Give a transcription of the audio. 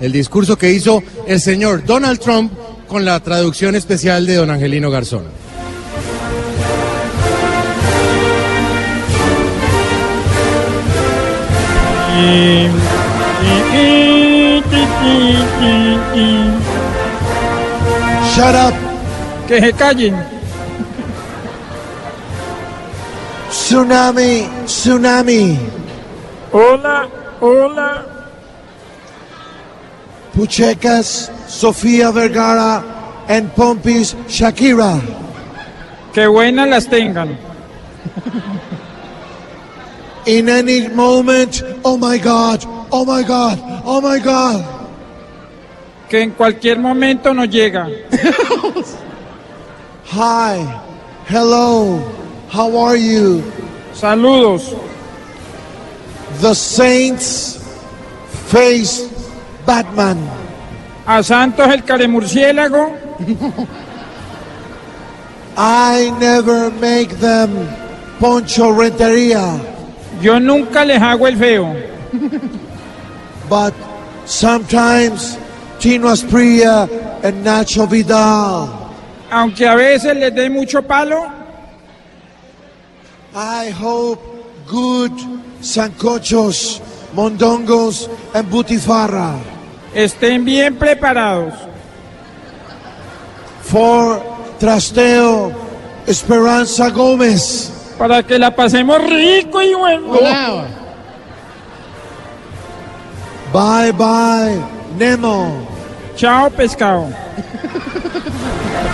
el discurso que hizo el señor Donald Trump con la traducción especial de don Angelino Garzón? Shut up, Que se callen. tsunami, tsunami. Hola, hola. Puchecas, Sofía Vergara and Pompis Shakira. Que buenas las tengan. In any moment, oh my God, oh my God, oh my God. Que en cualquier momento nos llega. Hi, hello, how are you? Saludos. The saints face Batman. A Santos el caremurciélago. I never make them Poncho Renteria, Yo nunca les hago el feo. but sometimes Tino Asprilla and Nacho Vidal. Aunque a veces les dé mucho palo. I hope good sancochos, mondongos, and butifarra Estén bien preparados. for Trasteo Esperanza Gómez. Para que la pasemos rico y bueno. Bye bye, Nemo. Chao pescado.